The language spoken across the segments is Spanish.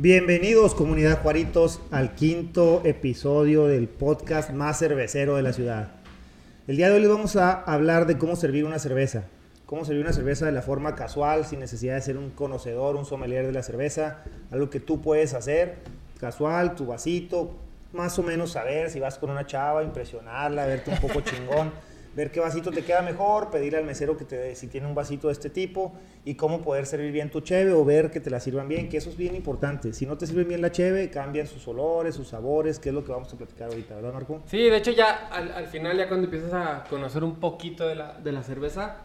Bienvenidos, comunidad Juaritos, al quinto episodio del podcast más cervecero de la ciudad. El día de hoy vamos a hablar de cómo servir una cerveza. Cómo servir una cerveza de la forma casual, sin necesidad de ser un conocedor, un sommelier de la cerveza. Algo que tú puedes hacer, casual, tu vasito, más o menos saber si vas con una chava, impresionarla, verte un poco chingón ver qué vasito te queda mejor, pedirle al mesero que te si tiene un vasito de este tipo y cómo poder servir bien tu cheve o ver que te la sirvan bien, que eso es bien importante. Si no te sirve bien la cheve, cambian sus olores, sus sabores, que es lo que vamos a platicar ahorita, ¿verdad, Marco? Sí, de hecho ya al, al final, ya cuando empiezas a conocer un poquito de la, de la cerveza,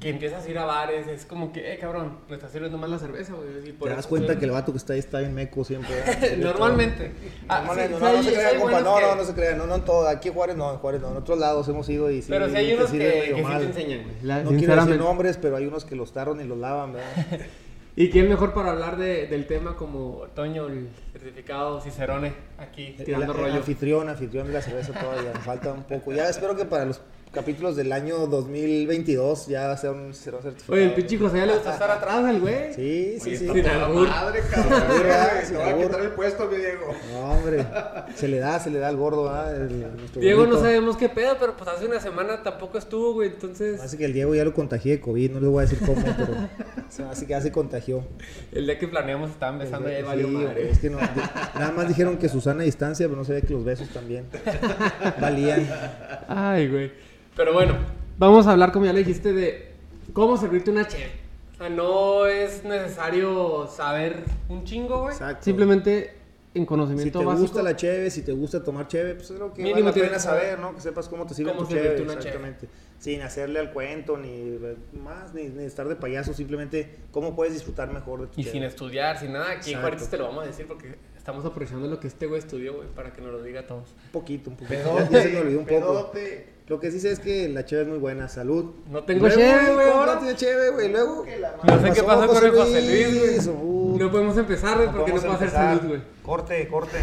que empiezas a ir a bares, es como que, eh, cabrón, me está sirviendo más la cerveza, güey. Te das cuenta que el vato que está ahí está bien meco siempre. Normalmente. Ah, no, no, no, se crean, compa, no, no, no se crean, no, no en todo, aquí en Juárez no, en Juárez no, en otros lados hemos ido y sí. Pero si hay unos que, que sí te enseñan, güey. No quiero decir nombres, pero hay unos que los tarron y los lavan, ¿verdad? ¿Y quién mejor para hablar de, del tema como Toño, el certificado Cicerone, aquí tirando el, rollo? Anfitrión, anfitrión de la cerveza todavía, falta un poco. Ya espero que para los capítulos del año 2022 ya sea un cero certificado. Oye, el pinche José ya le gusta estar atrás al güey. Sí, sí, sí. Sin madre, cabrón. Se va a quitar el puesto, mi Diego. No, hombre. Se le da, se le da al gordo, ¿ah? Diego no sabemos qué pedo, pero pues hace una semana tampoco estuvo, güey, entonces... Así que el Diego ya lo contagié de COVID, no les voy a decir cómo, pero... así que ya se contagió. El día que planeamos estaban besando ya valió madre. Es que no, nada más dijeron que Susana a distancia, pero no se ve que los besos también valían. Ay, güey. Pero bueno, vamos a hablar, como ya le dijiste, de cómo servirte una cheve. O sea, no es necesario saber un chingo, güey. Exacto. Simplemente en conocimiento básico. Si te gusta la cheve, si te gusta tomar cheve, pues es lo que Mínimo vale la pena saber, ¿no? Que sepas cómo te sirve tu cheve. Exactamente. Sin hacerle al cuento, ni más, ni, ni, estar de payaso, simplemente cómo puedes disfrutar mejor de tu Y sin estudiar, sin nada. Aquí Juárez te lo vamos a decir porque estamos aprovechando lo que este güey estudió, güey, para que nos lo diga a todos. Un poquito, un poquito. Pedote, ya, se me olvidó un poco. Pedote. Lo que sí sé es que la cheve es muy buena. Salud. No tengo cheve, güey. No tiene cheve, güey. Luego. No sé qué pasa con el José Luis, güey. No podemos empezar, güey, porque no puedo hacer salud, güey. Corte, corte.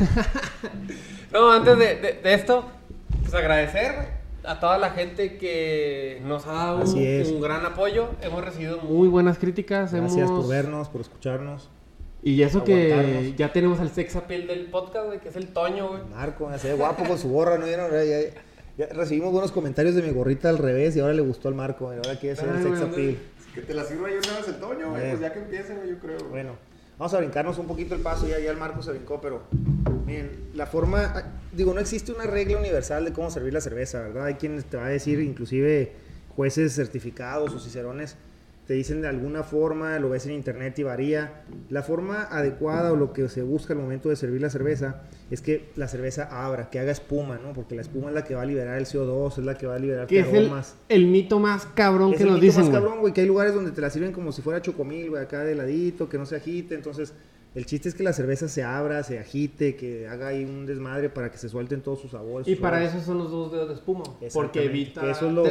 no, antes de, de, de esto, pues agradecer, güey a toda la gente que nos ha dado un, un, gran apoyo. Hemos recibido muy buenas críticas. Gracias hemos... por vernos, por escucharnos. Y eso que ya tenemos al sex appeal del podcast, güey, que es el Toño, güey. Marco, se ve guapo con su gorra, ¿no? Ya, ya, ya, recibimos buenos comentarios de mi gorrita al revés y ahora le gustó al Marco, güey. Ahora quiere ser el sex appeal. Que te la sirva yo una vez el Toño, güey. Pues ya que empiecen, yo creo. Bueno. Vamos a brincarnos un poquito el paso, ya, ya el Marco se brincó, pero miren, la forma, ah, digo, no existe una regla universal de cómo servir la cerveza, ¿verdad? Hay quienes te va a decir, inclusive jueces certificados o cicerones, te dicen de alguna forma, lo ves en internet y varía. La forma adecuada o lo que se busca al momento de servir la cerveza es que la cerveza abra, que haga espuma, ¿no? Porque la espuma es la que va a liberar el CO2, es la que va a liberar ¿Qué aromas. Es el, el, mito más cabrón es que nos dicen. Es el mito más cabrón, güey, que hay lugares donde te la sirven como si fuera chocomil, güey, acá de ladito, que no se agite. Entonces, el chiste es que la cerveza se abra, se agite, que haga ahí un desmadre para que se suelten todos sus sabores. Y sus para sabores. eso son los dos dedos de espuma. Porque evita. Que eso es lo.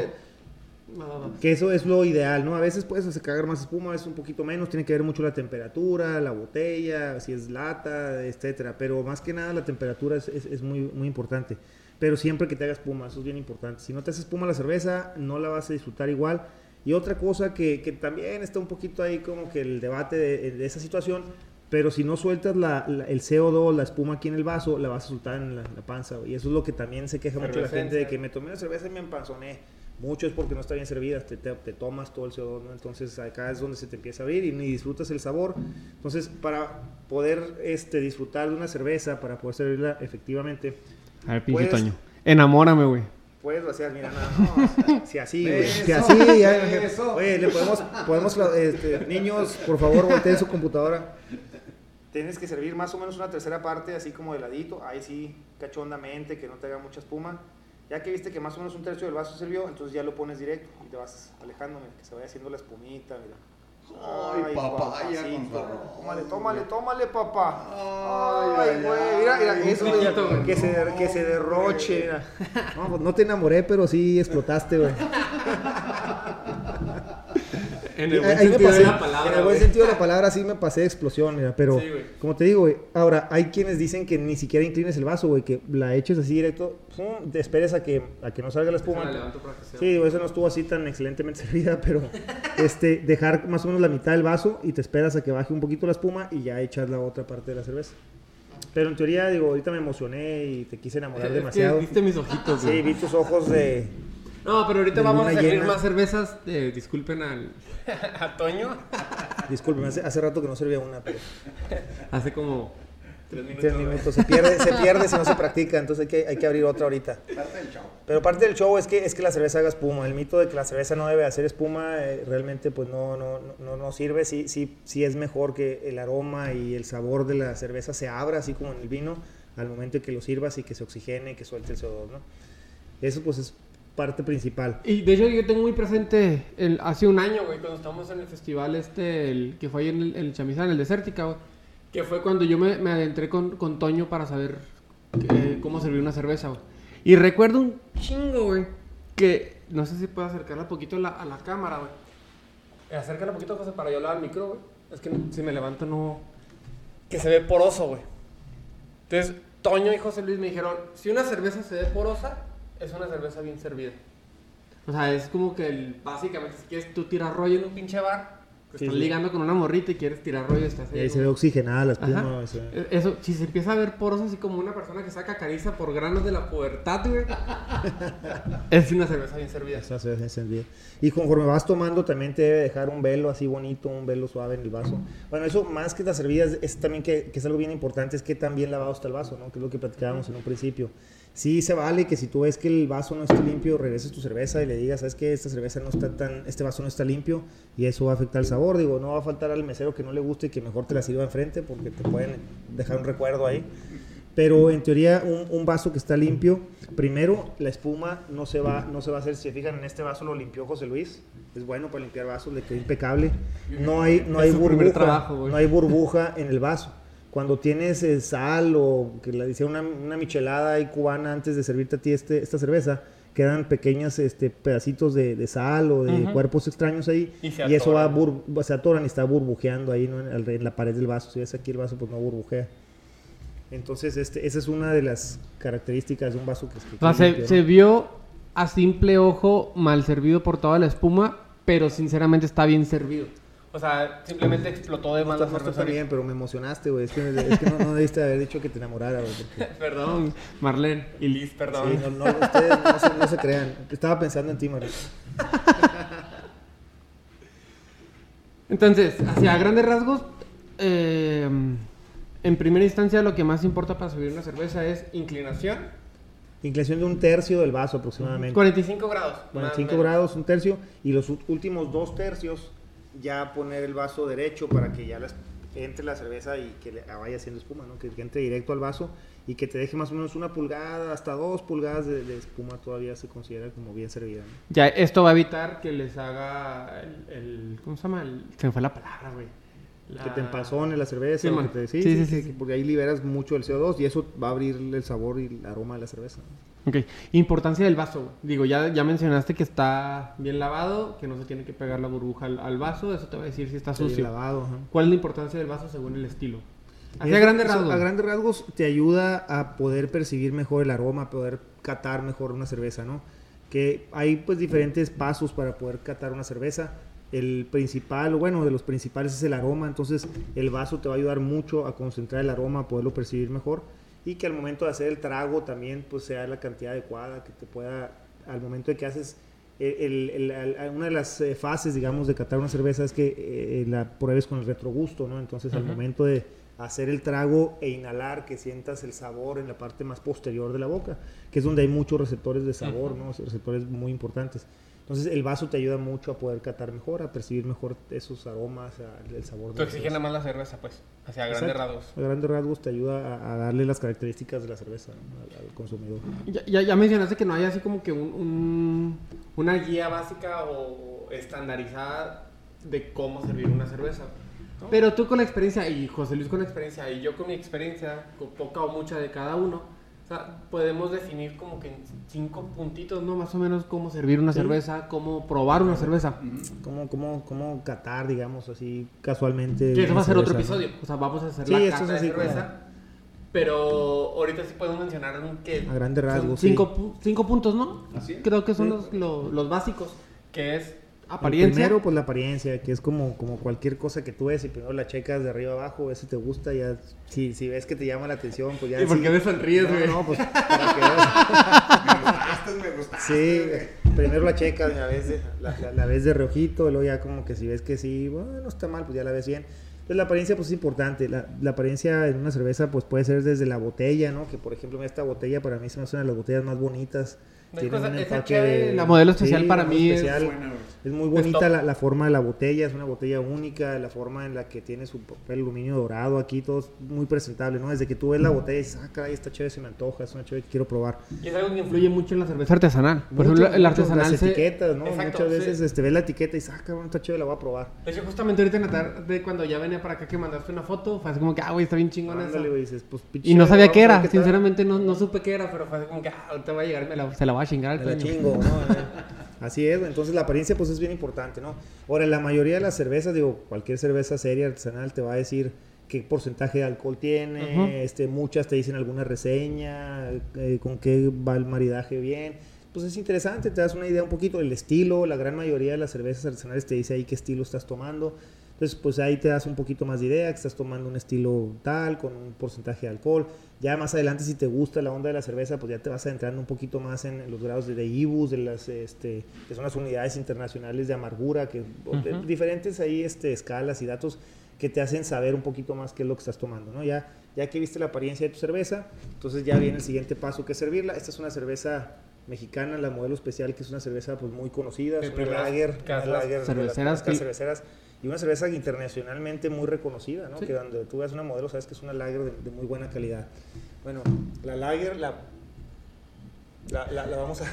Que eso es lo ideal, ¿no? A veces puedes hacer cagar más espuma, a veces un poquito menos, tiene que ver mucho la temperatura, la botella, si es lata, etcétera. Pero más que nada la temperatura es, es, es muy, muy importante. Pero siempre que te haga espuma, eso es bien importante. Si no te hace espuma la cerveza, no la vas a disfrutar igual. Y otra cosa que, que también está un poquito ahí como que el debate de, de esa situación, pero si no sueltas la, la, el CO2, la espuma aquí en el vaso, la vas a soltar en la, la panza. Y eso es lo que también se queja mucho la gente de que me tomé una cerveza y me empanzoné mucho es porque no está bien servida, te, te, te tomas todo el CO2, ¿no? entonces acá es donde se te empieza a abrir y ni disfrutas el sabor. Entonces, para poder este, disfrutar de una cerveza, para poder servirla efectivamente. A ver, pinche Toño. Enamórame, güey. Puedes vaciar, mira, no, no si así, güey, si así, ya, oye, le podemos, podemos este, niños, por favor, volteen su computadora. Tienes que servir más o menos una tercera parte, así como de ladito, ahí sí, cachondamente, que no te haga mucha espuma. Ya que viste que más o menos un tercio del vaso sirvió, entonces ya lo pones directo y te vas alejando, mira, que se vaya haciendo la espumita, mira. Ay, Ay papá, Tómale, tómale, tómale, papá. Ay, güey, mira, mira, eso de, que, se, que se derroche, mira. No, pues no te enamoré, pero sí explotaste, güey. En el buen sentido de la palabra. En el buen sentido de la palabra sí me pasé de explosión, mira. Pero, como te digo, güey, ahora, hay quienes dicen que ni siquiera inclines el vaso, güey, que la eches así directo, te esperes a que, a que no salga la espuma. sí, digo, esa no estuvo así tan excelentemente servida, pero este, dejar más o menos la mitad del vaso y te esperas a que baje un poquito la espuma y ya echas la otra parte de la cerveza. Pero en teoría, digo, ahorita me emocioné y te quise enamorar demasiado. viste mis ojitos, Sí, vi tus ojos de no, pero ahorita vamos a servir más cervezas. Eh, disculpen al. ¿A Toño? Disculpen, hace, rato que no servía una, pero. Hace como. Tres minutos. Se pierde, se pierde si no se practica, entonces hay que, hay que abrir otra ahorita. Parte del show. Pero parte del show es que, es que la cerveza haga espuma. El mito de que la cerveza no debe hacer espuma eh, realmente pues no, no, no, no, sirve. Sí, sí, sí es mejor que el aroma y el sabor de la cerveza se abra, así como en el vino, al momento en que lo sirvas y que se oxigene y que suelte el CO2, ¿no? Eso pues es parte principal. Y de hecho yo tengo muy presente el, hace un año, güey, cuando estábamos en el festival este, el, que fue ahí en el, el Chamizán, en el Desértica, güey, que fue cuando yo me, me adentré con, con, Toño para saber cómo servir una cerveza, güey. Y recuerdo un chingo, güey, que no sé si puedo acercarla un poquito a la, a la cámara, güey. Eh, acércala un poquito, José, para yo hablar al micro, güey. Es que si me levanto no... Que se ve poroso, güey. Entonces, Toño y José Luis me dijeron, si una cerveza se ve porosa, es una cerveza bien servida. O sea, es como que el, básicamente si quieres tú tirar rollo en un pinche bar, estás ligando con una morrita y quieres tirar rollo, estás ahí. Y ahí se ve oxigenada la espuma. E, eso, si se empieza a ver poros así como una persona que saca cariza por granos de la pubertad, güey. es una cerveza bien servida. Es una cerveza bien servida. Y conforme vas tomando, también te debe dejar un velo así bonito, un velo suave en el vaso. Bueno, eso más que las servidas, es también que, que es algo bien importante, es que también lavado está el vaso, ¿no? Que es lo que platicábamos en un principio sí se vale que si tú ves que el vaso no está limpio, regreses tu cerveza y le digas, sabes que esta cerveza no está tan, este vaso no está limpio y eso va a afectar el sabor. Digo, no va a faltar al mesero que no le guste y que mejor te la sirva enfrente porque te pueden dejar un recuerdo ahí. Pero en teoría un, vaso que está limpio, primero la espuma no se va, no se va a hacer. Si se fijan en este vaso lo limpió José Luis, es bueno para limpiar vasos, le quedó impecable. No hay, no hay burbuja, no hay burbuja en el vaso cuando tienes eh, sal o que le hicieron una, una, michelada y cubana antes de servirte a ti este, esta cerveza, quedan pequeños este, pedacitos de, sal o de cuerpos extraños ahí y, eso va se atoran y está burbujeando ahí en, la pared del vaso. Si ves aquí el vaso, pues no burbujea. Entonces, este, esa es una de las características de un vaso que, que se, vio a simple ojo mal servido por toda la espuma, pero sinceramente está bien servido. O sea, simplemente explotó de malas no, está bien, pero me emocionaste, güey. Es que, no, debiste haber dicho que te enamorara, güey. perdón, Marlene y Liz, perdón. Sí, no, ustedes no se, crean. Estaba pensando en ti, Marlene. Entonces, hacia grandes rasgos, eh, en primera instancia lo que más importa para subir una cerveza es inclinación. Inclinación de un tercio del vaso aproximadamente. 45 grados. 45 grados, un tercio. Y los últimos dos tercios ya poner el vaso derecho para que ya entre la cerveza y que vaya haciendo espuma, ¿no? Que, entre directo al vaso y que te deje más o menos una pulgada, hasta dos pulgadas de, espuma todavía se considera como bien servida. Ya, esto va a evitar que les haga el, ¿cómo se llama? se me fue la palabra, güey. Que te empazone la cerveza. Sí, sí, sí, Porque ahí liberas mucho el CO2 y eso va a abrir el sabor y el aroma de la cerveza. Ok. Importancia del vaso. Digo, ya, ya mencionaste que está bien lavado, que no se tiene que pegar la burbuja al, vaso. Eso te va a decir si está sucio. lavado. ¿Cuál es la importancia del vaso según el estilo? a grandes rasgos. A grandes rasgos te ayuda a poder percibir mejor el aroma, a poder catar mejor una cerveza, ¿no? Que hay pues diferentes pasos para poder catar una cerveza el principal, bueno, de los principales es el aroma, entonces el vaso te va a ayudar mucho a concentrar el aroma, a poderlo percibir mejor y que al momento de hacer el trago también pues sea la cantidad adecuada, que te pueda, al momento de que haces, una de las eh, fases, digamos, de catar una cerveza es que eh, la pruebes con el retrogusto, ¿no? Entonces al momento de hacer el trago e inhalar, que sientas el sabor en la parte más posterior de la boca, que es donde hay muchos receptores de sabor, ¿no? Receptores muy importantes. Entonces el vaso te ayuda mucho a poder catar mejor, a percibir mejor esos aromas, el sabor. Tú oxigena más la cerveza, pues, hacia grandes rasgos. A grandes rasgos te ayuda a, darle las características de la cerveza al, consumidor. Ya, ya, mencionaste que no hay así como que un, una guía básica o estandarizada de cómo servir una cerveza. Pero tú con la experiencia, y José Luis con la experiencia, y yo con mi experiencia, con poca o mucha de cada uno, O sea, podemos definir como que en cinco puntitos, ¿no? Más o menos cómo servir una cerveza, cómo probar una cerveza. Cómo, cómo, cómo catar, digamos, así casualmente. Que eso va a ser otro episodio. O sea, vamos a hacer la cata de cerveza. Pero ahorita sí podemos mencionar que... A grande rasgos, cinco, cinco, puntos, ¿no? ¿Así? Creo que son los, los básicos. Que es apariencia. primero, pues la apariencia, que es como, como cualquier cosa que tú ves y primero la checas de arriba abajo, ves si te gusta, ya, si, si ves que te llama la atención, pues ya. ¿Y por qué me sonríes, güey? No, pues para que veas. me gustaste, Sí, primero la checas, la ves, de, la, la, ves de reojito, luego ya como que si ves que sí, bueno, no está mal, pues ya la ves bien. Entonces la apariencia pues es importante, la, la, apariencia en una cerveza pues puede ser desde la botella, ¿no? Que por ejemplo esta botella para mí se me hace una de las botellas más bonitas la modelo especial para mí es, es muy bonita la, forma de la botella, es una botella única, la forma en la que tiene su papel aluminio dorado aquí, todo es muy presentable, ¿no? Desde que tú ves la botella y dices, ah, caray, esta chévere se me antoja, es una chévere que quiero probar. Y es algo que influye mucho en la cerveza artesanal. Por ejemplo, el artesanal Las etiquetas, ¿no? Muchas veces este, ves la etiqueta y dices, ah, cabrón, esta chévere la voy a probar. De hecho, justamente ahorita en la tarde, cuando ya venía para acá que mandaste una foto, fue así como que, ah, güey, está bien chingona esa. Pues, y no sabía qué era, sinceramente no, no supe qué era, pero fue así como que, ah, ahorita va a llegar, me la, se la va a chingar al ¿no? Así es, entonces la apariencia pues es bien importante, ¿no? Ahora, la mayoría de las cervezas, digo, cualquier cerveza seria artesanal te va a decir qué porcentaje de alcohol tiene, este, muchas te dicen alguna reseña, eh, con qué va el maridaje bien. Pues es interesante, te das una idea un poquito del estilo, la gran mayoría de las cervezas artesanales te dice ahí qué estilo estás tomando. Entonces, pues ahí te das un poquito más de idea, que estás tomando un estilo tal, con un porcentaje de alcohol. Ya más adelante, si te gusta la onda de la cerveza, pues ya te vas adentrando un poquito más en los grados de, IBUs, de las, este, que son las unidades internacionales de amargura, que diferentes ahí este, escalas y datos que te hacen saber un poquito más qué es lo que estás tomando, ¿no? Ya, ya que viste la apariencia de tu cerveza, entonces ya viene el siguiente paso que es servirla. Esta es una cerveza mexicana, la modelo especial, que es una cerveza pues muy conocida, es una lager, lager cerveceras, cerveceras y una cerveza internacionalmente muy reconocida, ¿no? Que donde tú ves una modelo sabes que es una lager de, muy buena calidad. Bueno, la lager la, la, la vamos a...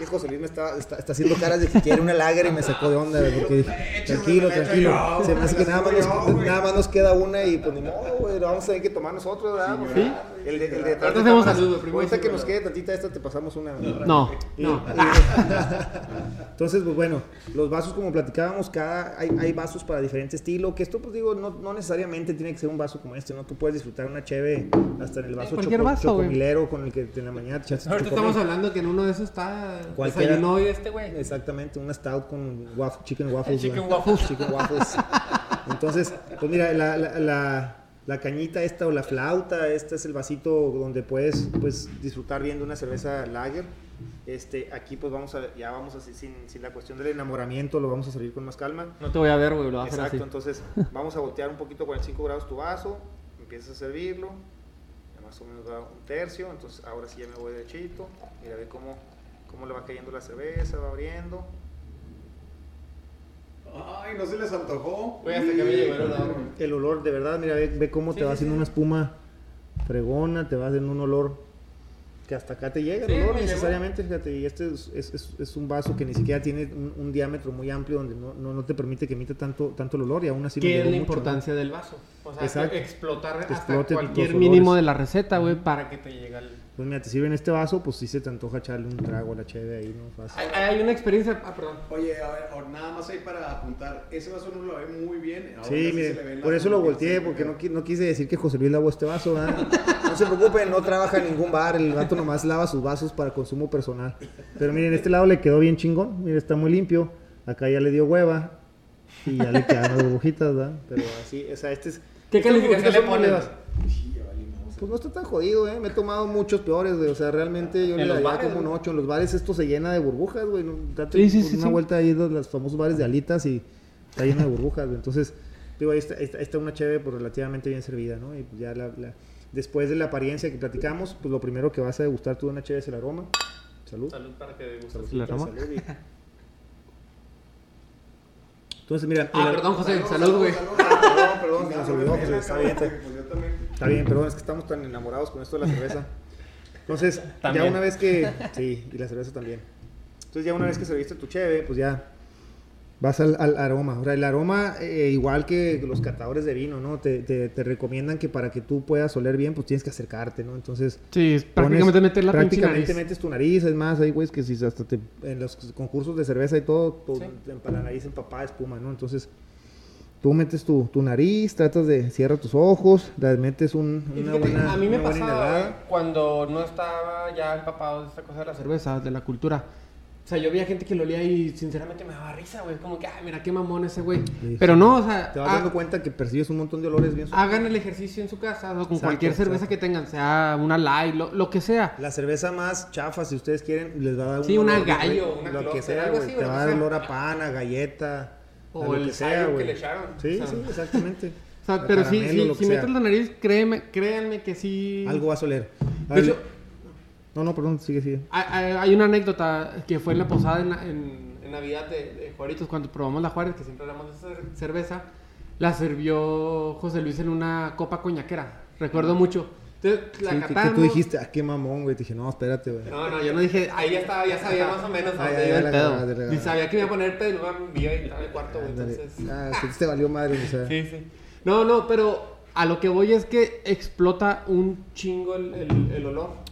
Y José Luis me está, está, haciendo caras de que quiere una lager y me sacó de onda, porque tranquilo, tranquilo. Se me hace que nada más, nos, nada más nos queda una y pues ni modo, güey, vamos a tener que tomar nosotros, ¿verdad? ¿Sí? El de, el de atrás. hacemos saludo, Ahorita que nos quede tantita esta, te pasamos una. No, no. entonces, pues bueno, los vasos, como platicábamos, cada, hay, hay vasos para diferente estilo, que esto, pues digo, no, no necesariamente tiene que ser un vaso como este, ¿no? Tú puedes disfrutar una cheve hasta en el vaso choco, vaso, chocomilero con el que en la mañana te Ahorita estamos hablando que en uno de esos está Cualquiera. no este güey. Exactamente, un stout con chicken waffles. chicken waffles. Chicken waffles. Entonces, pues mira, la, la, la, cañita esta o la flauta, este es el vasito donde puedes pues, disfrutar viendo una cerveza lager. Este, aquí pues vamos a, ya vamos a, sin, sin la cuestión del enamoramiento, lo vamos a servir con más calma. No te voy a ver, güey, lo vas a hacer así. entonces vamos a voltear un poquito 45 grados tu vaso, empiezas a servirlo, más o menos da un tercio, entonces ahora sí ya me voy derechito, mira, ve cómo cómo le va cayendo la cerveza, va abriendo. Ay, no se les antojó. hasta que me llegó el olor. El olor, de verdad, mira, ve, cómo te va haciendo una espuma fregona, te va haciendo un olor que hasta acá te llega el olor necesariamente, fíjate, y este es, es, es, un vaso que ni siquiera tiene un, diámetro muy amplio donde no, no, no, te permite que emita tanto, tanto el olor y aún así ¿Qué es la importancia del vaso? O sea, explotar hasta cualquier mínimo de la receta, güey, para que te llegue el pues mira, te sirven este vaso, pues sí se te antoja echarle un trago a la cheve ahí, ¿no? Fácil. Hay, una experiencia, ah, perdón. Oye, a ver, nada más ahí para apuntar, ese vaso no lo ve muy bien. sí, mire, por eso lo volteé, porque no, no, quise decir que José Luis lavó este vaso, ¿verdad? No se preocupen, no trabaja en ningún bar, el gato nomás lava sus vasos para consumo personal. Pero miren, este lado le quedó bien chingón, mire, está muy limpio, acá ya le dio hueva y ya le quedan las burbujitas, ¿verdad? Pero así, o sea, este es... ¿Qué calificación le pones? Pues no está tan jodido, ¿eh? Me he tomado muchos peores, güey. O sea, realmente yo le daría como un 8. En los bares esto se llena de burbujas, güey. Date sí, sí, sí, una vuelta ahí de los famosos bares de alitas y está lleno de burbujas, güey. Entonces, digo, ahí está, ahí está, una cheve pues, relativamente bien servida, ¿no? Y pues ya la, después de la apariencia que platicamos, pues lo primero que vas a degustar tú de una cheve es el aroma. Salud. Salud para que degustes el aroma. Entonces, mira. Ah, perdón, José. Salud, güey. Perdón, perdón, José. Está bien. Está bien, perdón, es que estamos tan enamorados con esto de la cerveza. Entonces, ya una vez que. Sí, y la cerveza también. Entonces, ya una vez que serviste tu cheve, pues ya. Vas al, aroma. O sea, el aroma, eh, igual que los catadores de vino, ¿no? Te, te, recomiendan que para que tú puedas oler bien, pues tienes que acercarte, ¿no? Entonces. Sí, prácticamente meter la Prácticamente metes tu nariz, es más, hay güeyes que si hasta te, en los concursos de cerveza y todo, todo para la nariz empapada espuma, ¿no? Entonces. Tú metes tu, tu nariz, tratas de cierra tus ojos, le metes un, una buena A mí me pasaba cuando no estaba ya empapado de esta cosa de la cerveza, de la cultura o sea, yo veía gente que lo olía y sinceramente me daba risa, güey. Como que, ay, mira qué mamón ese güey. Pero no, o sea. Te vas dando cuenta que percibes un montón de olores bien Hagan el ejercicio en su casa, o con cualquier cerveza que tengan, sea una light, lo, que sea. La cerveza más chafa, si ustedes quieren, les va a dar un. Sí, una gallo, una Lo que sea, güey. Te va a dar olor a pan, a galleta. O el que sea, güey. que le echaron. Sí, sí, exactamente. O sea, pero sí, sí si metes la nariz, créeme, créanme que sí. Algo va a oler. De hecho, no, no, perdón, sigue, sigue. Hay, una anécdota que fue en la posada en, en, Navidad de, de, Juaritos, cuando probamos la Juárez, que siempre hablamos de cerveza, la sirvió José Luis en una copa coñaquera. Recuerdo mucho. Entonces, la sí, que, tú dijiste, ah, qué mamón, güey. Te dije, no, espérate, güey. No, no, yo no dije, ahí ya estaba, ya sabía más o menos a dónde iba el pedo. Y sabía que iba a poner pedo y luego me y estaba en el cuarto, güey. Entonces. Ah, que te valió madre, o sea. Sí, sí. No, no, pero a lo que voy es que explota un chingo el, el, el olor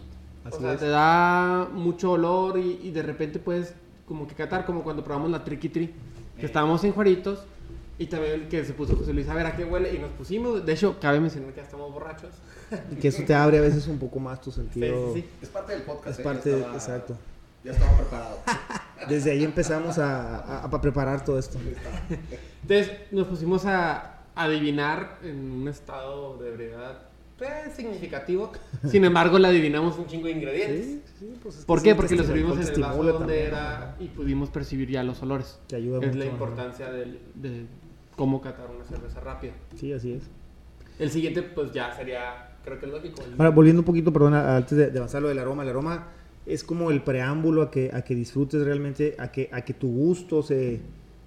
o sea, te da mucho olor y, de repente puedes como que catar, como cuando probamos la Tricky Tree, que estábamos en Juaritos y también que se puso José Luis a ver a qué huele y nos pusimos. De hecho, cabe mencionar que ya estamos borrachos. Y que eso te abre a veces un poco más tu sentido. Sí, sí, Es parte del podcast. Es ¿eh? exacto. Ya estamos preparados. Desde ahí empezamos a, a, preparar todo esto. Entonces nos pusimos a adivinar en un estado de ebriedad pues, significativo. Sin embargo, le adivinamos un chingo de ingredientes. Pues ¿Por qué? Porque lo servimos en el vaso donde era y pudimos percibir ya los olores. Que ayuda es la importancia de, cómo catar una cerveza rápida. Sí, así es. El siguiente, pues ya sería, creo que lógico. Ahora, volviendo un poquito, perdón, antes de, avanzar lo del aroma. El aroma es como el preámbulo a que, a que disfrutes realmente, a que, a que tu gusto se,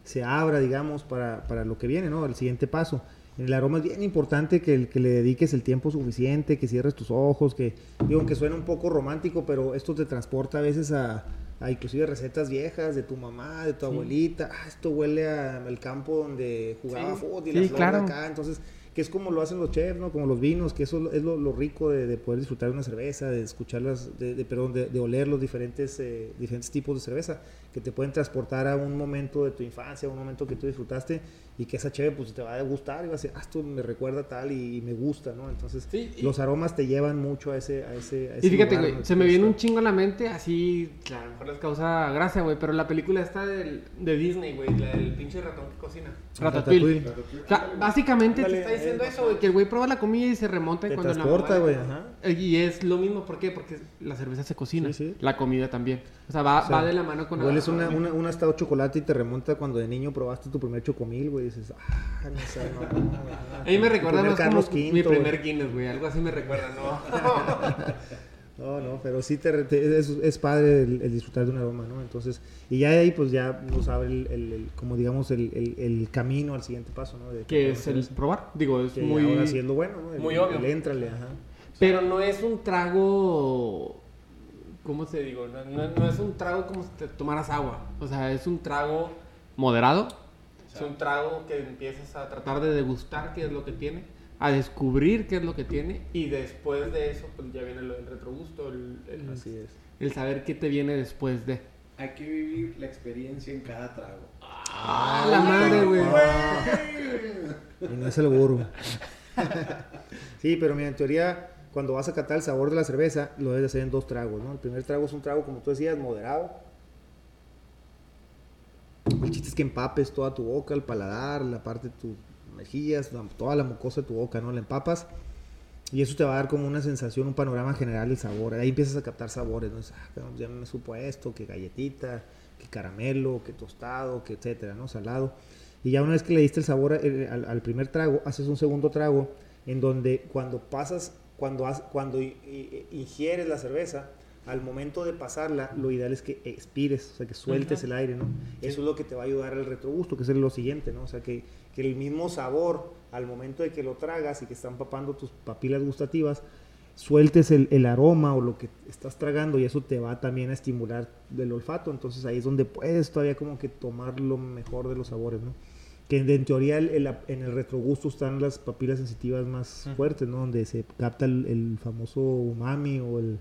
se abra, digamos, para, para lo que viene, ¿no? El siguiente paso. El aroma es bien importante que, que le dediques el tiempo suficiente, que cierres tus ojos, que digo que suena un poco romántico, pero esto te transporta a veces a, inclusive recetas viejas de tu mamá, de tu abuelita. Ah, esto huele al campo donde jugaba fútbol y sí, claro. acá. Entonces, que es como lo hacen los chefs, ¿no? Como los vinos, que eso es lo, rico de, poder disfrutar de una cerveza, de escucharlas, de, de perdón, de, oler los diferentes, eh, diferentes tipos de cerveza, que te pueden transportar a un momento de tu infancia, a un momento que tú disfrutaste y que esa chévere pues te va a gustar y va a decir, ah, esto me recuerda tal y, me gusta, ¿no? Entonces, los aromas te llevan mucho a ese, a ese, Y fíjate, güey, se me viene un chingo a la mente, así, a lo mejor les causa gracia, güey, pero la película está del, de Disney, güey, el pinche ratón que cocina. Ratatouille. O sea, básicamente te está diciendo eso, güey, que el güey prueba la comida y se remonta te cuando transporta, güey, ajá. Y es lo mismo, ¿por qué? Porque la cerveza se cocina, la comida también. O sea, va, va de la mano con... Hueles una, una, un estado chocolate y te remonta cuando de niño probaste tu primer chocomil, güey, dices, ah, a mí me recuerda más como mi primer Guinness, güey. Algo así me recuerda, ¿no? No, no, pero sí te, es, padre el, disfrutar de un aroma, ¿no? Entonces, y ya ahí pues ya nos abre el, como digamos, el, camino al siguiente paso, ¿no? que es el probar, digo, es muy... Ahora siendo bueno, ¿no? muy obvio. Éntrale, ajá. Pero no es un trago, ¿cómo se digo? No, no, es un trago como si te tomaras agua, o sea, es un trago moderado es un trago que empiezas a tratar de degustar qué es lo que tiene, a descubrir qué es lo que tiene y después de eso pues ya viene el retrogusto, el, el, saber qué te viene después de. Hay que vivir la experiencia en cada trago. ¡Ah, la madre, güey! Y no es el burro. sí, pero mira, en teoría, cuando vas a catar el sabor de la cerveza, lo debes hacer en dos tragos, ¿no? El primer trago es un trago, como tú decías, moderado el chiste es que empapes toda tu boca, el paladar, la parte de tus mejillas, toda la mucosa de tu boca, ¿no? La empapas. Y eso te va a dar como una sensación, un panorama general del sabor. Ahí empiezas a captar sabores, ¿no? Ah, ya me supo esto, que galletita, que caramelo, que tostado, que etcétera, ¿no? Salado. Y ya una vez que le diste el sabor eh, al, primer trago, haces un segundo trago en donde cuando pasas, cuando, cuando ingieres la cerveza, al momento de pasarla, lo ideal es que expires, o sea, que sueltes el aire, ¿no? Eso es lo que te va a ayudar al retrogusto, que es lo siguiente, ¿no? O sea, que, el mismo sabor, al momento de que lo tragas y que están papando tus papilas gustativas, sueltes el, el, aroma o lo que estás tragando y eso te va también a estimular del olfato. Entonces ahí es donde puedes todavía como que tomar lo mejor de los sabores, ¿no? Que en, teoría el, en el retrogusto están las papilas sensitivas más fuertes, ¿no? Donde se capta el, famoso umami o el,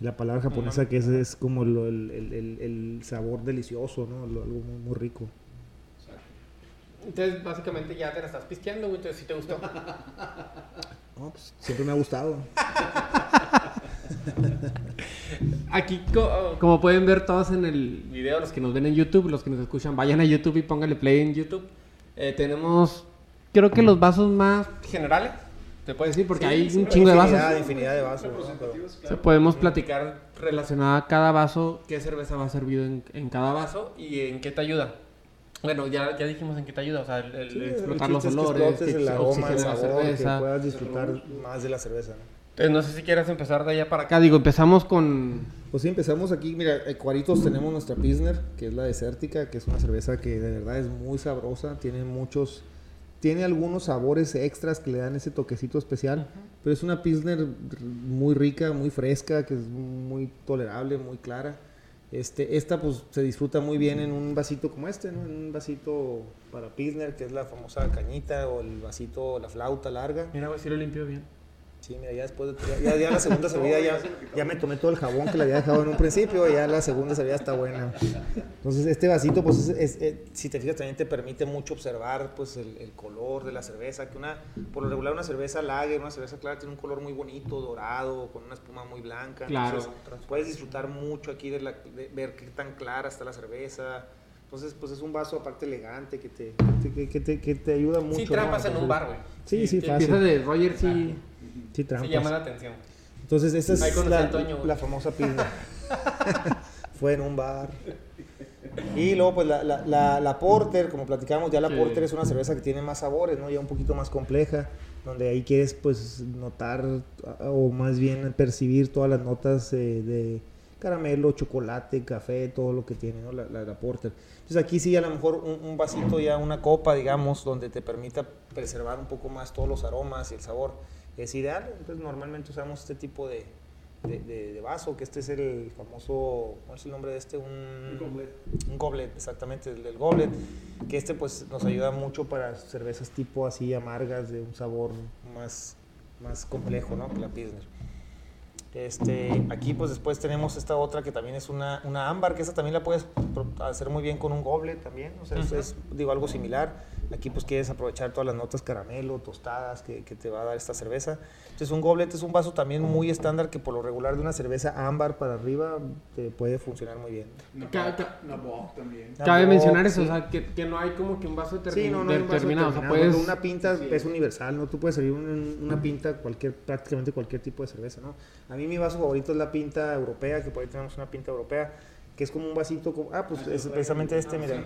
la palabra japonesa que es, es como el, sabor delicioso, ¿no? algo muy, muy rico. Entonces, básicamente ya te la estás pisteando, güey. Entonces, ¿sí te gustó? No, pues siempre me ha gustado. Aquí, como pueden ver todos en el video, los que nos ven en YouTube, los que nos escuchan, vayan a YouTube y pónganle play en YouTube. Eh, tenemos, creo que los vasos más generales, te puedo decir, porque hay un chingo de vasos. Infinidad de vasos. podemos platicar relacionado a cada vaso, qué cerveza va servido en, en cada vaso y en qué te ayuda. Bueno, ya, ya dijimos en qué te ayuda, o sea, el, explotar los olores, que el aroma, el sabor, cerveza. que puedas disfrutar más de la cerveza, ¿no? Entonces, no sé si quieras empezar de allá para acá. Digo, empezamos con... Pues sí, empezamos aquí. Mira, en Cuaritos tenemos nuestra Pilsner, que es la desértica, que es una cerveza que de verdad es muy sabrosa. Tiene muchos... Tiene algunos sabores extras que le dan ese toquecito especial. Pero es una Pilsner muy rica, muy fresca, que es muy tolerable, muy clara. Este, esta pues se disfruta muy bien en un vasito como este, ¿no? En un vasito para Pilsner, que es la famosa cañita, o el vasito, la flauta larga. Mira, a si lo limpio bien. Sí, mira, ya después de, ya, ya, la segunda servida ya, ya me tomé todo el jabón que le había dejado en un principio y ya la segunda servida está buena. Entonces este vasito, pues es, eh, si te fijas, también te permite mucho observar pues el, el, color de la cerveza, que una, por lo regular una cerveza lager, una cerveza clara tiene un color muy bonito, dorado, con una espuma muy blanca. Claro. Entonces, puedes disfrutar mucho aquí de, la, de ver qué tan clara está la cerveza. Entonces, pues es un vaso aparte elegante que te, que te, que te, ayuda mucho. Sí, trampas en un bar, güey. Sí, sí, fácil. Empieza de Roger, sí. Sí, trampas. llama la atención. Entonces, esta es la, la, famosa pizza. Fue en un bar. Y luego, pues la, la, la, Porter, como platicamos, ya la Porter es una cerveza que tiene más sabores, ¿no? Ya un poquito más compleja, donde ahí quieres, pues, notar o más bien percibir todas las notas eh, de caramelo, chocolate, café, todo lo que tiene ¿no? la, la, Porter. Entonces aquí sí a lo mejor un, vasito ya, una copa, digamos, donde te permita preservar un poco más todos los aromas y el sabor, es ideal. Entonces normalmente usamos este tipo de, de, vaso, que este es el famoso, ¿cuál es el nombre de este? Un, goblet. Un goblet, exactamente, el del goblet, que este pues nos ayuda mucho para cervezas tipo así amargas, de un sabor más, más complejo, ¿no? Que la Pilsner. Este, aquí pues después tenemos esta otra que también es una, una ámbar, que esa también la puedes hacer muy bien con un goblet también, o sea, es, digo algo similar. Aquí pues quieres aprovechar todas las notas caramelo, tostadas que, que, te va a dar esta cerveza. Entonces un goblet es un vaso también muy estándar que por lo regular de una cerveza ámbar para arriba te puede funcionar muy bien. Una, también. Cabe mencionar eso, o sea, que, que, no hay como que un vaso, sí, no, no determinado. O sea, puedes... Una pinta es universal, ¿no? Tú puedes servir una pinta cualquier, prácticamente cualquier tipo de cerveza, ¿no? A mí mi vaso favorito es la pinta europea, que por ahí tenemos una pinta europea que es como un vasito, como, ah, pues es precisamente este, mira.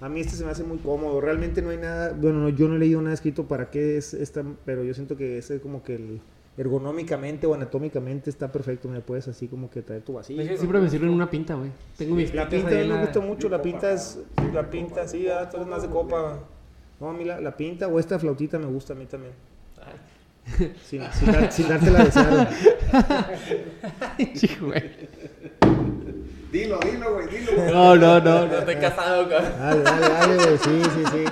A mí este se me hace muy cómodo. Realmente no hay nada, bueno, yo no he leído nada escrito para qué es esta, pero yo siento que es como que el, ergonómicamente o anatómicamente está perfecto. Me puedes así como que traer tu vasito. Siempre me sirve en una pinta, güey. Tengo mis La pinta a mí me gusta mucho, la pinta es, la pinta, sí, ah, todo es más de copa. No, a mí la, la, pinta o esta flautita me gusta a mí también. Sin, sin, sin, darte la deseada. Dilo, dilo, güey, dilo. No, no, no, no estoy casado, cabrón. Dale, dale, dale, güey, sí, sí, sí.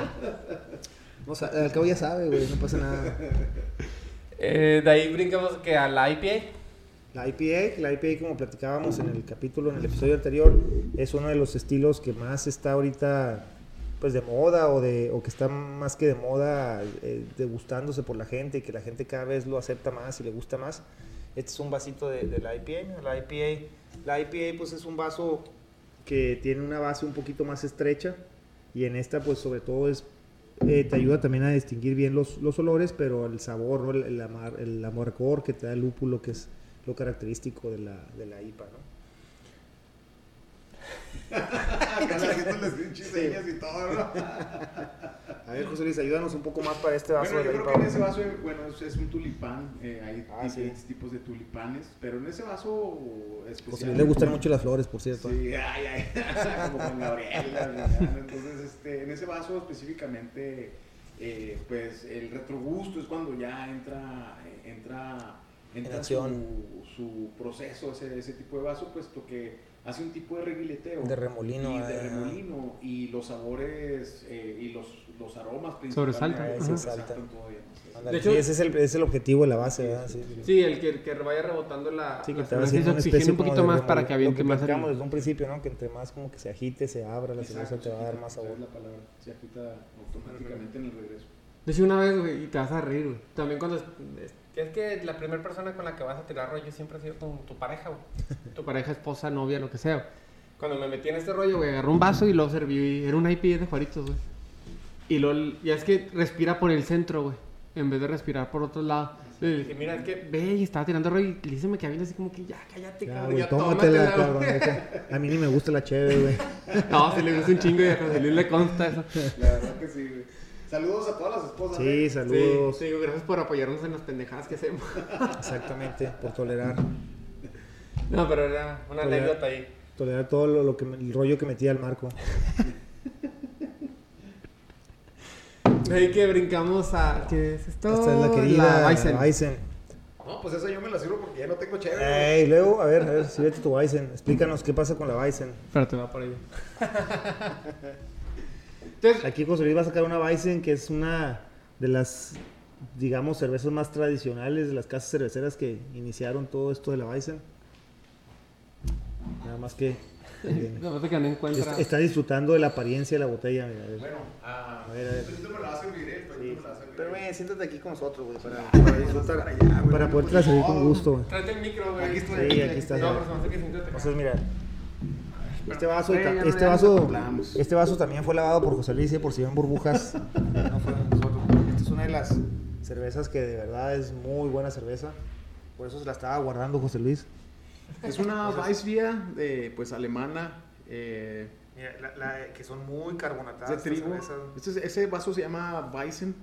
No, al cabo ya sabe, güey, no pasa nada. Eh, de ahí brincamos que a la IPA. La IPA, la IPA como platicábamos en el capítulo, en el episodio anterior, es uno de los estilos que más está ahorita pues de moda o, de, o que está más que de moda eh, degustándose por la gente y que la gente cada vez lo acepta más y le gusta más. Este es un vasito de, la IPA. La IPA la IPA pues es un vaso que tiene una base un poquito más estrecha y en esta pues sobre todo es eh, te ayuda también a distinguir bien los, los olores, pero el sabor, el, el, el, amargor que te da el lúpulo, que es lo característico de la, de la IPA, ¿no? y todo, ¿no? A ver, José Luis, ayúdanos un poco más para este vaso. Bueno, yo creo que en ese vaso, bueno, es, un tulipán, eh, hay ah, diferentes tipos de tulipanes, pero en ese vaso especial... José Luis le gustan mucho las flores, por cierto. Sí, ay, ay, como con Gabriela. Entonces, este, en ese vaso específicamente, eh, pues el retrogusto es cuando ya entra, entra entra su, su, proceso, ese, ese tipo de vaso, puesto que hace un tipo de reguileteo. De remolino. Y de ah. remolino. Y los sabores eh, y los, los aromas principalmente sobresaltan. todavía. De hecho, ese es el, es el objetivo de la base, ¿verdad? Sí, sí, el, que, que vaya rebotando la. Sí, que te va haciendo un poquito más para que aviente más. Lo desde un principio, ¿no? Que entre más como que se agite, se abra, la cerveza te va a dar más sabor. la palabra. Se agita automáticamente en el regreso. De hecho, una vez, güey, y te vas a reír, güey. También cuando. Es que la primera persona con la que vas a tirar rollo siempre ha sido con tu pareja, güey. tu pareja, esposa, novia, lo que sea. Cuando me metí en este rollo, güey, agarré un vaso y lo serví. Era un IP de Juaritos, güey. Y lo, ya es que respira por el centro, güey en vez de respirar por otro lado. Le dije, mira, es que ve y estaba tirando rollo y le dice me así como que ya, cállate, cabrón. Ya, tómatela, cabrón. A mí ni me gusta la chévere, güey. no, si le gusta un chingo y a José Luis le consta eso. La verdad que sí, güey. Saludos a todas las esposas. Sí, ¿eh? saludos. Sí, gracias por apoyarnos en las pendejadas que hacemos. Exactamente, por tolerar. No, pero era una anécdota ahí. Tolerar todo lo, lo que, el rollo que metía al marco. Ahí que brincamos a. ¿Qué es esto? Esta es la querida Weizen. No, pues esa yo me la sirvo porque ya no tengo chévere. Ey, luego, a ver, a ver, sírvete tu Weizen. Explícanos qué pasa con la Weizen. Espérate, va por ahí. Entonces, Aquí José Luis va a sacar una Weizen que es una de las, digamos, cervezas más tradicionales de las casas cerveceras que iniciaron todo esto de la Weizen. Nada más que Está, disfrutando de la apariencia de la botella. Bueno, a, ver, a ver. me la va a servir, eh, Pero, güey, siéntate aquí con nosotros, güey, para, para disfrutar. Para, allá, para poder servir con gusto. Tráete el micro, güey. Aquí estoy. Sí, aquí está. No, Entonces, mira. Este vaso, este vaso, este vaso también fue lavado por José Luis, por si ven burbujas. no fue nosotros. Esta es una de las cervezas que de verdad es muy buena cerveza. Por eso se la estaba guardando José Luis. Es una Weissbier de, pues, alemana. Eh, que son muy carbonatadas. De trigo. Este, ese vaso se llama Weizen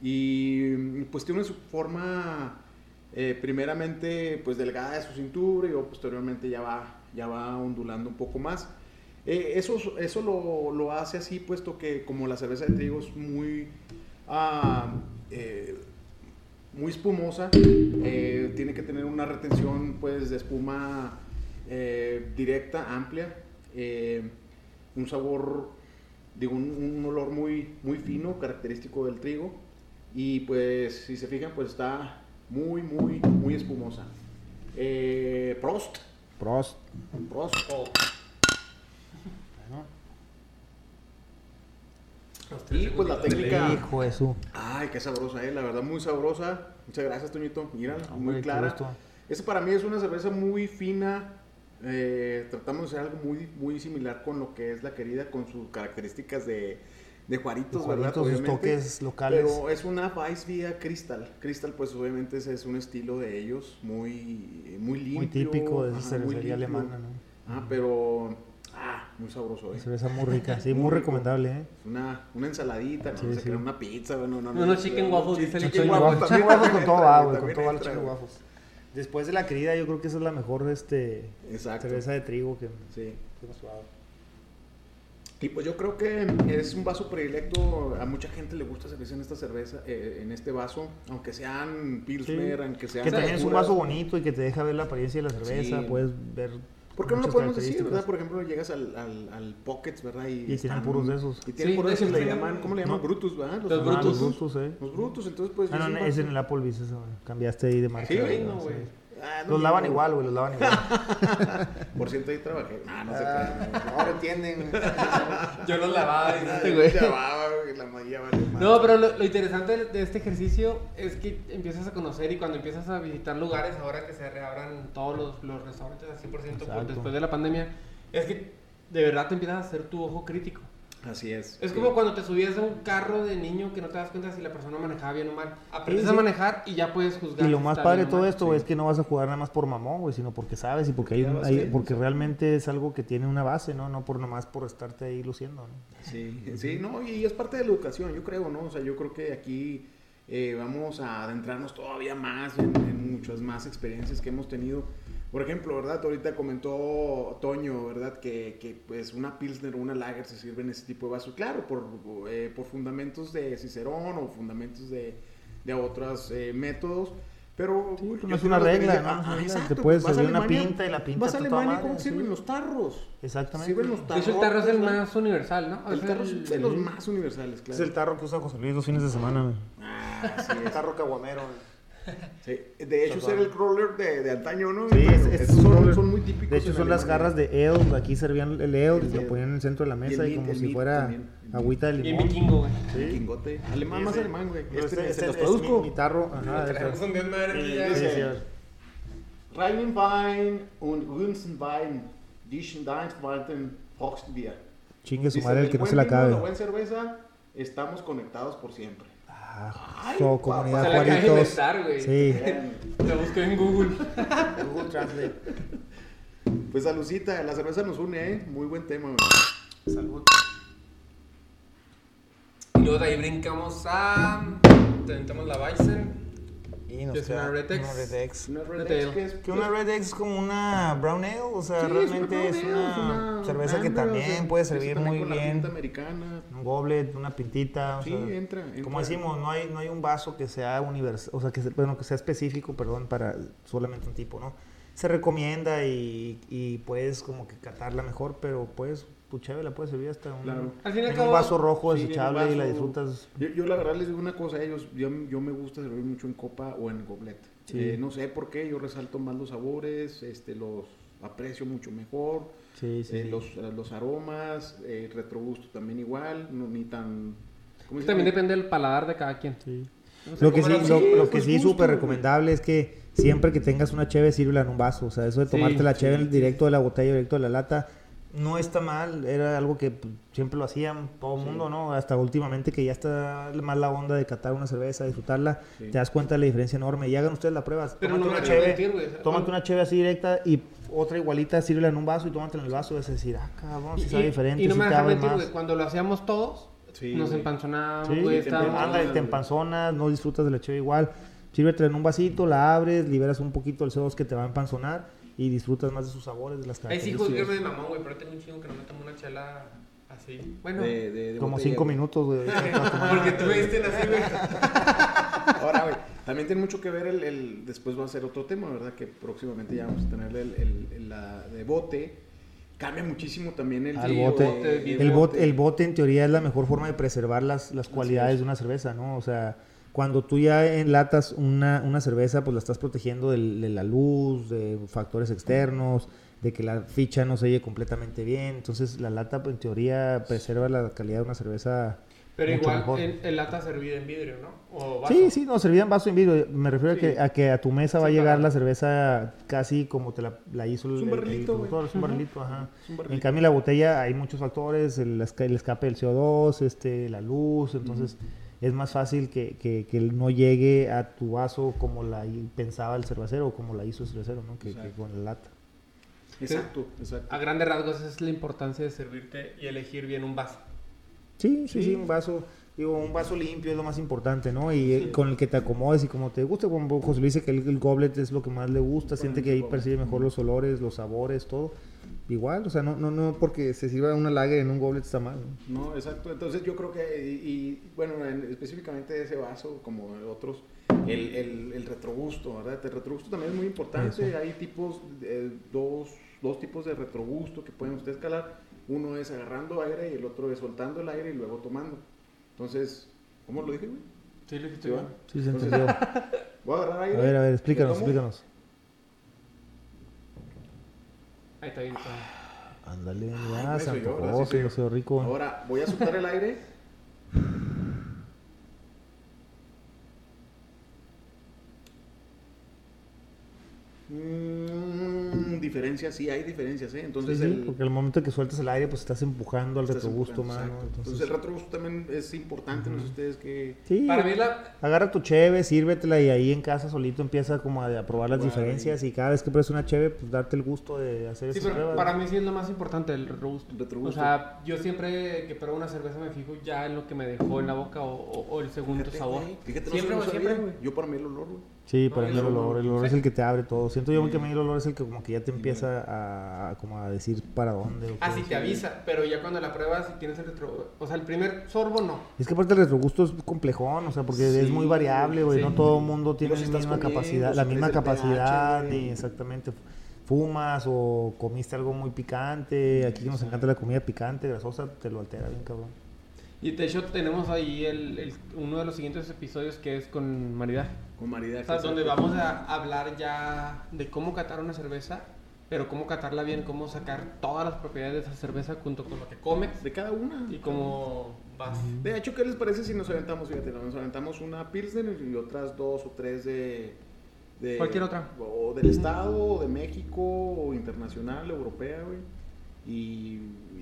y pues tiene su forma eh, primeramente pues delgada de su cintura y posteriormente ya va, ya va ondulando un poco más. Eh, eso eso lo, lo, hace así puesto que como la cerveza de trigo es muy... Ah, muy espumosa, eh, tiene que tener una retención pues de espuma eh, directa, amplia, eh, un sabor, digo, un, olor muy, muy fino, característico del trigo, y pues si se fijan pues está muy, muy, muy espumosa. Prost. Prost. Prost. Y pues la técnica. Hijo eso. Ay, qué sabrosa, eh. La verdad, muy sabrosa. Muchas gracias, Toñito. Mira, muy clara. Esa para mí es una cerveza muy fina. Eh, tratamos de hacer algo muy, muy similar con lo que es la querida, con sus características de, de Juaritos, ¿verdad? Sus toques locales. Pero es una Vice vía Crystal. Crystal, pues obviamente es, es, un estilo de ellos muy, muy limpio. Muy típico de esa cervecería alemana, ¿no? Ah, pero Ah, muy sabroso, ¿eh? Cerveza muy rica, sí, muy, recomendable, ¿eh? Una, una ensaladita, no sé, una pizza, bueno, no, no. No, chicken waffles, dice el chicken waffles. Chicken waffles con todo va, güey, con todo va los chicken waffles. Después de la querida, yo creo que esa es la mejor este, cerveza de trigo que, sí. hemos probado. Y pues yo creo que es un vaso predilecto. A mucha gente le gusta cerveza en esta cerveza, eh, en este vaso, aunque sean Pilsner, aunque sean. Que también es un vaso bonito y que te deja ver la apariencia de la cerveza. Puedes ver ¿Por qué no lo podemos decir, verdad? Por ejemplo, llegas al, al, al Pockets, ¿verdad? Y, y tienen puros de esos. Y tienen puros de esos, le llaman, ¿cómo le llaman? Brutus, ¿verdad? Los, Brutus. Los Brutus, eh. Los Brutus, entonces pues... Ah, no, es en el Applebee's eso, cambiaste ahí de marca. Sí, no, güey. Ah, los lavan igual, güey, los lavan igual. Por cierto, ahí trabajé. Ah, no sé qué. Ahora entienden. Yo los lavaba, y güey. Lavaba, la magia vale No, pero lo, interesante de este ejercicio es que empiezas a conocer y cuando empiezas a visitar lugares, ahora que se reabran todos los, los restaurantes al 100% después de la pandemia, es que de verdad te empiezas a hacer tu ojo crítico. Así es. Es como cuando te subías a un carro de niño que no te das cuenta si la persona manejaba bien o mal. Aprendes a manejar y ya puedes juzgar. Y lo más padre de todo esto es que no vas a jugar nada más por mamón, güey, sino porque sabes y porque hay, porque realmente es algo que tiene una base, ¿no? No por nomás por estarte ahí luciendo, ¿no? Sí, sí, no, y es parte de la educación, yo creo, ¿no? O sea, yo creo que aquí eh, vamos a adentrarnos todavía más en, en muchas más experiencias que hemos tenido por ejemplo, ¿verdad? Ahorita comentó Toño, ¿verdad? Que, que pues una Pilsner o una Lager se sirve en ese tipo de vaso. Claro, por, eh, por fundamentos de Cicerón o fundamentos de, de otros eh, métodos. Pero pues no es una regla, ¿no? Ah, exacto, te puedes servir una pinta y la pinta Vas a Alemania y cómo sirven los tarros. Exactamente. Sirven los tarros. el tarro es el más universal, ¿no? El tarro es de los más universales, claro. Es el tarro que usa José Luis los fines de semana, güey. Ah, sí, el tarro caguamero, güey. Sí. De hecho, ser el crawler de, de antaño, ¿no? Sí, es, son, son, muy típicos. De hecho, son las garras de ale. Aquí servían el ale y lo ponían en el centro de la mesa y, como si fuera agüita de limón. Y vikingo, güey. Sí. Vikingote. Alemán, más alemán, güey. Este, este, los produzco. Mi tarro. Ajá. Tenemos un dios madre. Reinen Wein und Wein, Dischen Deinswalten, Hochstbier. Chingue su madre el que no se la cabe. buena cerveza, estamos conectados por siempre. Ah, so, comunidad papá. Juaritos. Sí. Lo busqué en Google. Google Translate. Pues salucita, la cerveza nos une, ¿eh? Muy buen tema, güey. Salud. Y luego de ahí brincamos a. Tentamos la Bison. Y nos queda una Red X. Una Red X. Una Red X que es, que una Red X es como una Brown Ale, o sea, sí, realmente es una, es una cerveza que también o sea, puede servir muy bien. americana. Un goblet, una pintita, o sí, sea, entra, entra, Como decimos, no hay no hay un vaso que sea universal, o sea, que bueno, que sea específico, perdón, para solamente un tipo, ¿no? Se recomienda y, y puedes como que catarla mejor, pero puedes tu chave la puedes servir hasta un, claro. un vaso rojo desechable y la disfrutas. Yo, la verdad les digo una cosa a ellos, yo, yo me gusta servir mucho en copa o en goblet. Eh, no sé por qué, yo resalto más los sabores, este, los aprecio mucho mejor. Sí, sí, eh, los, los, aromas, el eh, retrogusto también igual, no, ni tan... También depende del paladar de cada quien. Sí. lo, que sí, lo, que sí, súper recomendable es que siempre que tengas una cheve, sírvela en un vaso. O sea, eso de tomarte la cheve directo de la botella, directo de la lata, no está mal, era algo que pues, siempre lo hacían todo el mundo, ¿no? Hasta últimamente que ya está más la onda de catar una cerveza, disfrutarla, te das cuenta de la diferencia enorme. Y hagan ustedes la prueba. tómate una cheve, tómate una cheve así directa y otra igualita, sírvela en un vaso y tómate en el vaso. Es decir, ah, cabrón, si sabe diferente. Y no me si mentir, güey, cuando lo hacíamos todos, nos empanzonábamos, güey. Te, anda, te empanzonas, no disfrutas de la cheve igual. Sírvete en un vasito, la abres, liberas un poquito el CO2 que te va a empanzonar y disfrutas más de sus sabores, de las características. Ahí sí, juzgueme de mamón, güey, pero tengo un chingo que no me tomo una chela así. Bueno, de, de, como cinco minutos, güey. Porque tú me diste así, güey. Ahora, güey, también tiene mucho que ver el, el, Después va a ser otro tema, ¿verdad? Que próximamente ya vamos a tener el, el, la de bote. Cambia muchísimo también el, el bote. el, bote. el bote, en teoría, es la mejor forma de preservar las, las cualidades de una cerveza, ¿no? O sea cuando tú ya enlatas una, una cerveza, pues la estás protegiendo de, la luz, de factores externos, de que la ficha no se oye completamente bien. Entonces la lata, en teoría, preserva la calidad de una cerveza. Pero igual en, lata servida en vidrio, ¿no? Sí, sí, no, servida en vaso en vidrio. Me refiero a, que, a que a tu mesa va a llegar la cerveza casi como te la, hizo el, un barrilito, Es un barrilito, ajá. En cambio, la botella hay muchos factores, el, escape del CO2, este, la luz, entonces es más fácil que, que, que, no llegue a tu vaso como la pensaba el cervecero o como la hizo el cervecero, ¿no? Que, con la lata. Exacto, exacto. A grandes rasgos es la importancia de servirte y elegir bien un vaso. Sí, sí, sí, un vaso. Digo, un vaso limpio es lo más importante, ¿no? Y con el que te acomodes y como te guste. Como José Luis dice que el, el, goblet es lo que más le gusta, siente que ahí percibe mejor los olores, los sabores, todo igual, o sea, no, no, no porque se sirva una lager en un goblet está mal. No, exacto. Entonces yo creo que, y, bueno, específicamente ese vaso, como otros, el, el, el, retrogusto, ¿verdad? El retrogusto también es muy importante. Hay tipos, dos, dos tipos de retrogusto que pueden ustedes calar. Uno es agarrando aire y el otro es soltando el aire y luego tomando. Entonces, ¿cómo lo dije, güey? Sí, lo dijiste, Sí, se entendió. Voy a agarrar aire. A ver, a ver, explícanos, explícanos. Ahí está bien. Ándale, ya, se antojó, se quedó rico. Ahora voy a soltar el aire. Mm, diferencias, sí hay diferencias, ¿eh? Entonces sí, sí, porque el momento que sueltas el aire, pues estás empujando al retrogusto, mano. Entonces... el retrogusto también es importante, no sé ustedes que... Sí, para mí la... agarra tu cheve, sírvetela y ahí en casa solito empieza como a, probar las diferencias y cada vez que pruebes una cheve, pues darte el gusto de hacer sí, pero Para mí sí es lo más importante, el retrogusto. O sea, yo siempre que pruebo una cerveza me fijo ya en lo que me dejó en la boca o, el segundo sabor. Fíjate, siempre, siempre. Yo para mí el olor, güey. Sí, para mí el olor, el olor es el que te abre todo. Siento yo que a mí el olor es el que como que ya te empieza a, como a decir para dónde. Ah, sí, te avisa, pero ya cuando la pruebas y tienes el retro... O sea, el primer sorbo no. Es que aparte el retrogusto es complejón, o sea, porque es muy variable, güey. No todo el mundo tiene la misma capacidad, la misma capacidad, ni exactamente fumas o comiste algo muy picante. Aquí nos encanta la comida picante, grasosa, te lo altera bien, cabrón. Y de hecho tenemos ahí el, uno de los siguientes episodios que es con maridaje. Con maridaje. O sea, donde vamos a hablar ya de cómo catar una cerveza, pero cómo catarla bien, cómo sacar todas las propiedades de esa cerveza junto con lo que comes. De cada una. Y cómo vas. De hecho, ¿qué les parece si nos aventamos? Fíjate, nos aventamos una Pilsner y otras dos o tres de... de Cualquier otra. O del estado, o de México, o internacional, europea, güey. Y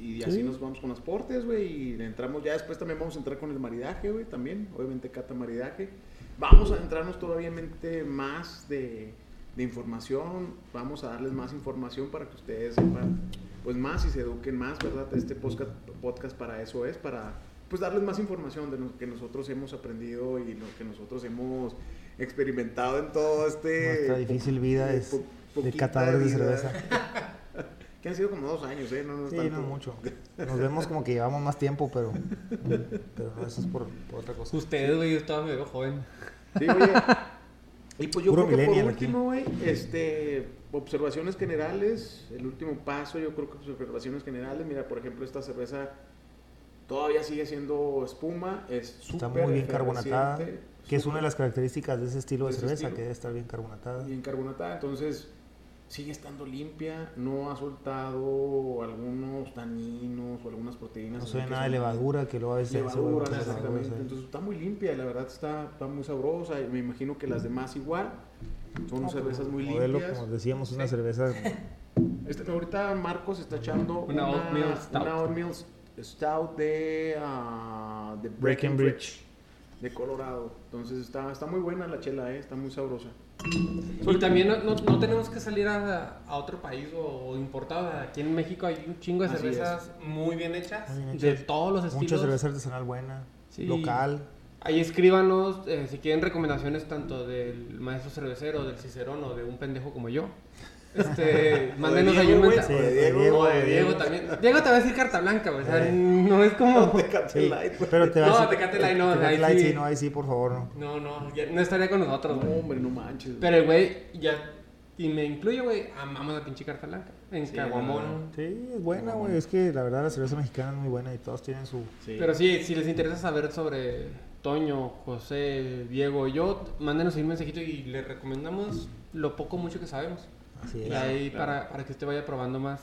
y así nos vamos con las portes, güey. Y entramos, ya después también vamos a entrar con el maridaje, güey, también. Obviamente cata maridaje. Vamos a entrarnos todavía más de, de, información. Vamos a darles más información para que ustedes sepan, pues más y se eduquen más, ¿verdad? Este podcast, podcast para eso es, para pues darles más información de lo que nosotros hemos aprendido y lo que nosotros hemos experimentado en todo este... Nuestra difícil vida es de catadores de cerveza. Que han sido como dos años, ¿eh? No, no, sí, no mucho. Nos vemos como que llevamos más tiempo, pero, pero no, eso es por, otra cosa. Usted, güey, yo estaba medio joven. Sí, oye. Y pues yo creo que por último, güey, este, observaciones generales, el último paso, yo creo que observaciones generales, mira, por ejemplo, esta cerveza todavía sigue siendo espuma, es Está muy bien carbonatada, que es una de las características de ese estilo de, cerveza, que debe estar bien carbonatada. Bien carbonatada, entonces sigue estando limpia, no ha soltado algunos taninos o algunas proteínas. No se ve nada de levadura que lo a veces levadura, exactamente. Entonces está muy limpia, la verdad está, está muy sabrosa. Y me imagino que las demás igual. Son pues, cervezas muy limpias. Como decíamos, una cerveza. Este, ahorita Marcos está echando una, una Oatmeal Stout, una oatmeal stout de, uh, de Breckenridge, de Colorado. Entonces está, está muy buena la chela, eh, está muy sabrosa. Y también no, no, tenemos que salir a, a otro país o, importar. Aquí en México hay un chingo de cervezas muy bien, hechas, de todos los estilos. Mucha cerveza artesanal buena, local. Ahí escríbanos eh, si quieren recomendaciones tanto del maestro cervecero, del cicerón o de un pendejo como yo. Este, mándenos ahí un mensaje. de Diego, de Diego también. Diego te va a decir carta blanca, O sea, no es como. No, Tecate Light, Pero te va no, Tecate Light no. Tecate Light sí, no, ahí sí, por favor, no. No, no, ya, no estaría con nosotros, No, hombre, no manches. Pero el güey, ya. Y me incluye, güey, amamos la pinche carta blanca. En sí, Caguamón. Sí, es buena, güey. Es que la verdad la cerveza mexicana es muy buena y todos tienen su. Pero sí, si les interesa saber sobre Toño, José, Diego y yo, mándenos un mensajito y les recomendamos lo poco mucho que sabemos. Así es. Y ahí para, para, que usted vaya probando más.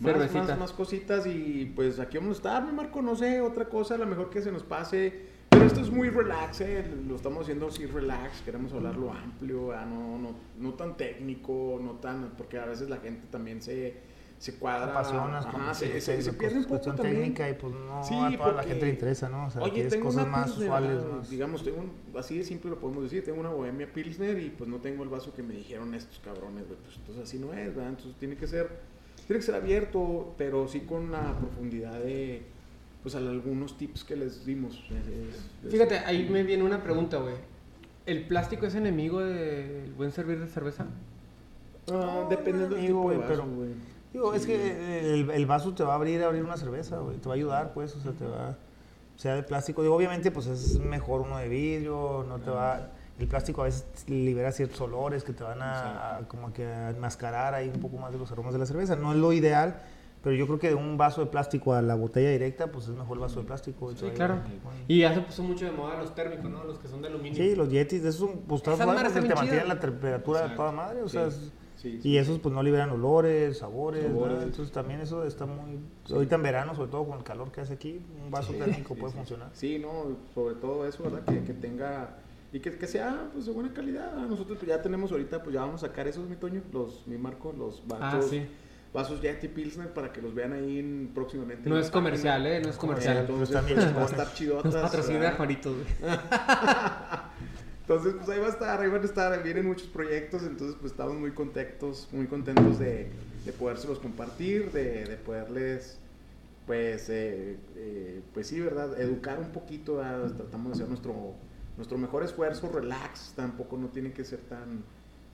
Más, más, más, cositas y pues aquí vamos a estar, mi Marco, no sé, otra cosa, a lo mejor que se nos pase. Pero esto es muy relax, ¿eh? lo estamos haciendo así relax, queremos hablarlo amplio, no, no, no tan técnico, no tan, porque a veces la gente también se, se cuadra. Apasionas ajá, se, se, se, pierde un poco cuestión técnica y pues no sí, a toda la gente le interesa, ¿no? O sea, oye, tengo cosas más usuales. Más... Digamos, tengo un, así de simple lo podemos decir, tengo una Bohemia Pilsner y pues no tengo el vaso que me dijeron estos cabrones, pues entonces así no es, ¿verdad? Entonces tiene que ser, tiene que ser abierto, pero sí con la profundidad de, pues algunos tips que les dimos. Fíjate, ahí me viene una pregunta, güey. ¿El plástico es enemigo del buen servir de cerveza? Ah, dependiendo del tipo de vaso, güey Digo, es que el, el, vaso te va a abrir abrir una cerveza, güey. Te va a ayudar, pues, o sea, te va... Sea de plástico. Digo, obviamente, pues es mejor uno de vidrio, no te va... El plástico a veces libera ciertos olores que te van a, como que a enmascarar ahí un poco más de los aromas de la cerveza. No es lo ideal, pero yo creo que de un vaso de plástico a la botella directa, pues es mejor el vaso de plástico. Sí, claro. Y ya se puso mucho de moda los térmicos, ¿no? Los que son de aluminio. Sí, los Yetis, esos, pues, estás porque te mantienen la temperatura de toda madre, o sea... Es, y esos pues no liberan olores, sabores, entonces también eso está muy... Ahorita en verano, sobre todo con el calor que hace aquí, un vaso térmico puede funcionar. Sí, no, sobre todo eso, ¿verdad? Que, que tenga... Y que, que, sea pues de buena calidad. Nosotros pues, ya tenemos ahorita, pues ya vamos a sacar esos, mi Toño, los, mi Marco, los vasos. Ah, sí. Vasos Yeti Pilsner para que los vean ahí en, próximamente. No es comercial, ¿eh? No es comercial. Entonces, pues, va a estar chidotas. Nos patrocina Juanito, Entonces, pues ahí va a estar, ahí van a estar, vienen muchos proyectos, entonces pues estamos muy contentos, muy contentos de, de podérselos compartir, de, de poderles, pues, eh, eh, pues sí, ¿verdad? Educar un poquito, tratamos de hacer nuestro, nuestro mejor esfuerzo, relax, tampoco no tiene que ser tan,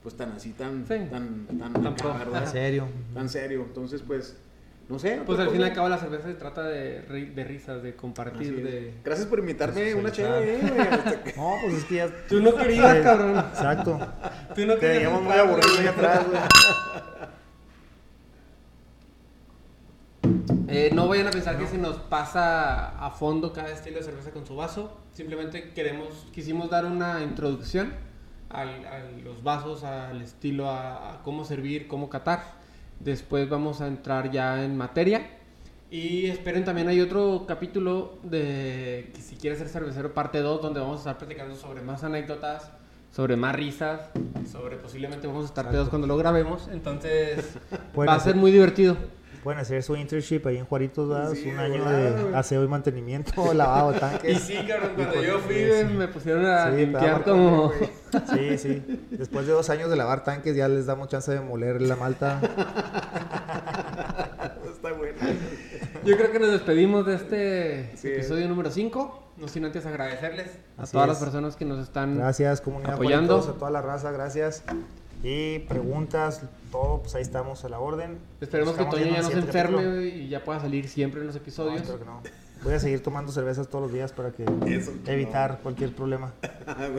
pues tan así, tan, tan, tan, tan, serio. Tan serio. Entonces, pues, no sé. Pues al fin y al cabo la cerveza se trata de, de risas, de compartir, de... Gracias por invitarme una chévere, eh, No, pues es que ya... Tú no querías, cabrón. Exacto. Tú no querías. Te muy aburrido ahí atrás, güey. Eh, no vayan a pensar que se nos pasa a fondo cada estilo de cerveza con su vaso. Simplemente queremos, quisimos dar una introducción a los vasos, al estilo, a, cómo servir, cómo catar. Después vamos a entrar ya en materia. Y esperen también hay otro capítulo de que si quieres ser cervecero parte 2 donde vamos a estar platicando sobre más anécdotas, sobre más risas, sobre posiblemente vamos a estar pedos cuando lo grabemos. Entonces va a ser muy divertido. Pueden hacer su internship ahí en Juaritos, ¿verdad? un año de aseo y mantenimiento, lavado de tanques. Y sí, cabrón, cuando yo fui me pusieron a limpiar como... Sí, sí. Después de dos años de lavar tanques ya les damos chance de moler la malta. Está bueno. Yo creo que nos despedimos de este episodio número 5. No sin antes agradecerles a todas las personas que nos están gracias, comunidad apoyando. a toda la raza, gracias. Y preguntas, todo, pues ahí estamos a la orden. Esperemos que Toño ya no se enferme y ya pueda salir siempre en los episodios. espero que no. Voy a seguir tomando cervezas todos los días para que evitar cualquier problema.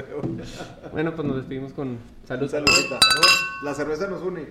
bueno, pues nos despedimos con salud. Salud. La cerveza nos une.